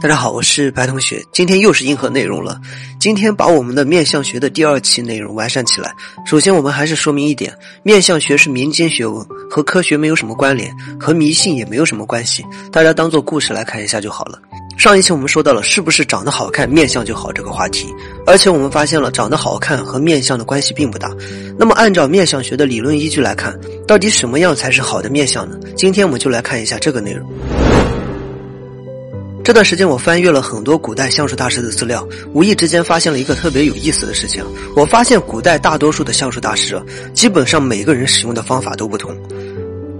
大家好，我是白同学，今天又是硬核内容了。今天把我们的面相学的第二期内容完善起来。首先，我们还是说明一点：面相学是民间学问，和科学没有什么关联，和迷信也没有什么关系。大家当做故事来看一下就好了。上一期我们说到了是不是长得好看面相就好这个话题，而且我们发现了长得好看和面相的关系并不大。那么，按照面相学的理论依据来看，到底什么样才是好的面相呢？今天我们就来看一下这个内容。这段时间我翻阅了很多古代相术大师的资料，无意之间发现了一个特别有意思的事情。我发现古代大多数的相术大师，基本上每个人使用的方法都不同。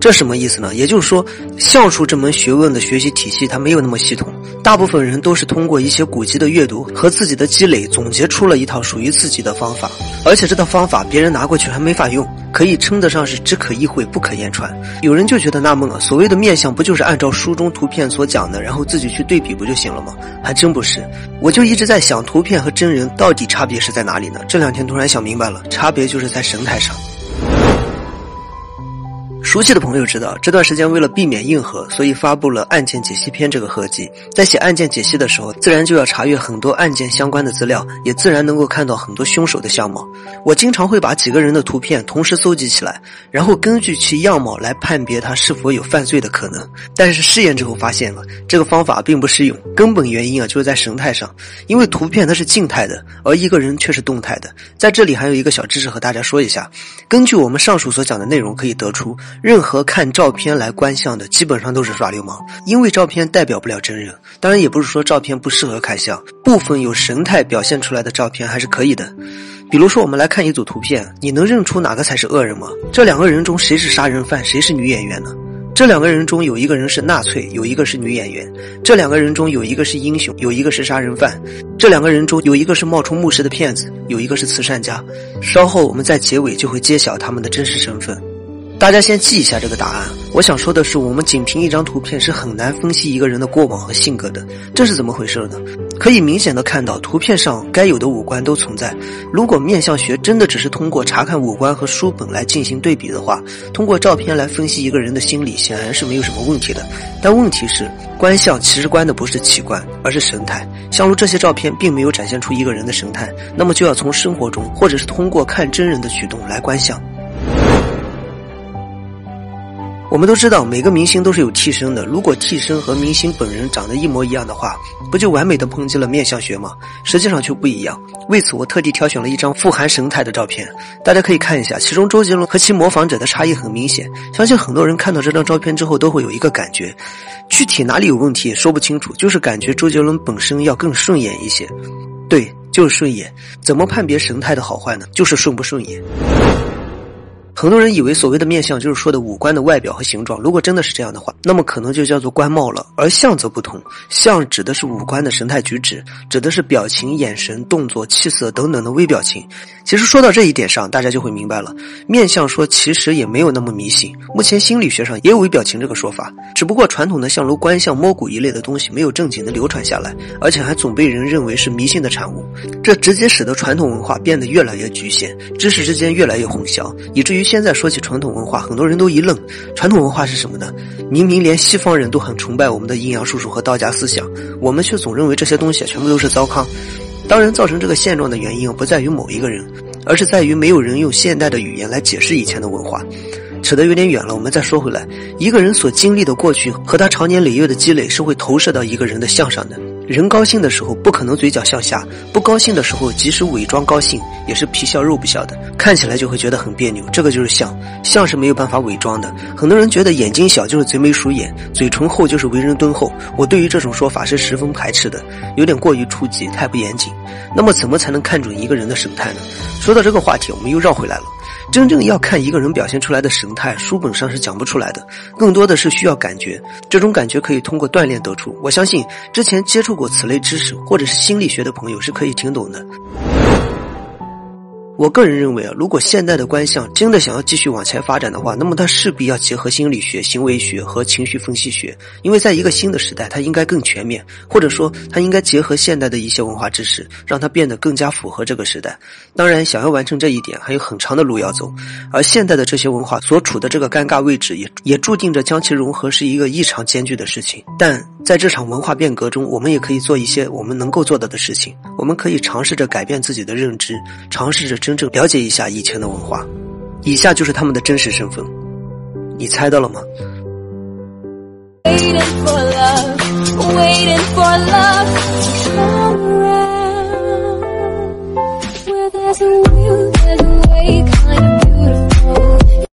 这什么意思呢？也就是说，相术这门学问的学习体系它没有那么系统，大部分人都是通过一些古籍的阅读和自己的积累，总结出了一套属于自己的方法。而且这套方法别人拿过去还没法用，可以称得上是只可意会不可言传。有人就觉得纳闷了，所谓的面相不就是按照书中图片所讲的，然后自己去对比不就行了吗？还真不是。我就一直在想，图片和真人到底差别是在哪里呢？这两天突然想明白了，差别就是在神态上。熟悉的朋友知道，这段时间为了避免硬核，所以发布了案件解析篇这个合集。在写案件解析的时候，自然就要查阅很多案件相关的资料，也自然能够看到很多凶手的相貌。我经常会把几个人的图片同时搜集起来，然后根据其样貌来判别他是否有犯罪的可能。但是试验之后发现了，这个方法并不适用。根本原因啊，就是在神态上，因为图片它是静态的，而一个人却是动态的。在这里还有一个小知识和大家说一下：根据我们上述所讲的内容，可以得出。任何看照片来观相的，基本上都是耍流氓，因为照片代表不了真人。当然，也不是说照片不适合看相，部分有神态表现出来的照片还是可以的。比如说，我们来看一组图片，你能认出哪个才是恶人吗？这两个人中谁是杀人犯，谁是女演员呢？这两个人中有一个人是纳粹，有一个是女演员。这两个人中有一个是英雄，有一个是杀人犯。这两个人中有一个是冒充牧师的骗子，有一个是慈善家。稍后我们在结尾就会揭晓他们的真实身份。大家先记一下这个答案。我想说的是，我们仅凭一张图片是很难分析一个人的过往和性格的。这是怎么回事呢？可以明显的看到，图片上该有的五官都存在。如果面相学真的只是通过查看五官和书本来进行对比的话，通过照片来分析一个人的心理，显然是没有什么问题的。但问题是，观相其实观的不是器官，而是神态。像如这些照片并没有展现出一个人的神态，那么就要从生活中，或者是通过看真人的举动来观相。我们都知道，每个明星都是有替身的。如果替身和明星本人长得一模一样的话，不就完美的抨击了面相学吗？实际上却不一样。为此，我特地挑选了一张富含神态的照片，大家可以看一下。其中，周杰伦和其模仿者的差异很明显。相信很多人看到这张照片之后，都会有一个感觉，具体哪里有问题也说不清楚，就是感觉周杰伦本身要更顺眼一些。对，就是顺眼。怎么判别神态的好坏呢？就是顺不顺眼。很多人以为所谓的面相就是说的五官的外表和形状，如果真的是这样的话，那么可能就叫做官貌了。而相则不同，相指的是五官的神态举止，指的是表情、眼神、动作、气色等等的微表情。其实说到这一点上，大家就会明白了，面相说其实也没有那么迷信。目前心理学上也有微表情这个说法，只不过传统的相如观相、摸骨一类的东西没有正经的流传下来，而且还总被人认为是迷信的产物，这直接使得传统文化变得越来越局限，知识之间越来越混淆，以至于。现在说起传统文化，很多人都一愣。传统文化是什么呢？明明连西方人都很崇拜我们的阴阳术数和道家思想，我们却总认为这些东西全部都是糟糠。当然，造成这个现状的原因不在于某一个人，而是在于没有人用现代的语言来解释以前的文化。扯得有点远了，我们再说回来，一个人所经历的过去和他长年累月的积累，是会投射到一个人的相上的。人高兴的时候不可能嘴角向下，不高兴的时候即使伪装高兴也是皮笑肉不笑的，看起来就会觉得很别扭。这个就是相，相是没有办法伪装的。很多人觉得眼睛小就是贼眉鼠眼，嘴唇厚就是为人敦厚。我对于这种说法是十分排斥的，有点过于初级，太不严谨。那么怎么才能看准一个人的神态呢？说到这个话题，我们又绕回来了。真正要看一个人表现出来的神态，书本上是讲不出来的，更多的是需要感觉。这种感觉可以通过锻炼得出。我相信之前接触过此类知识或者是心理学的朋友是可以听懂的。我个人认为啊，如果现代的观象真的想要继续往前发展的话，那么它势必要结合心理学、行为学和情绪分析学，因为在一个新的时代，它应该更全面，或者说它应该结合现代的一些文化知识，让它变得更加符合这个时代。当然，想要完成这一点，还有很长的路要走。而现代的这些文化所处的这个尴尬位置，也也注定着将其融合是一个异常艰巨的事情。但在这场文化变革中，我们也可以做一些我们能够做到的事情。我们可以尝试着改变自己的认知，尝试着真正了解一下以前的文化。以下就是他们的真实身份，你猜到了吗？Waiting for love, waiting for love.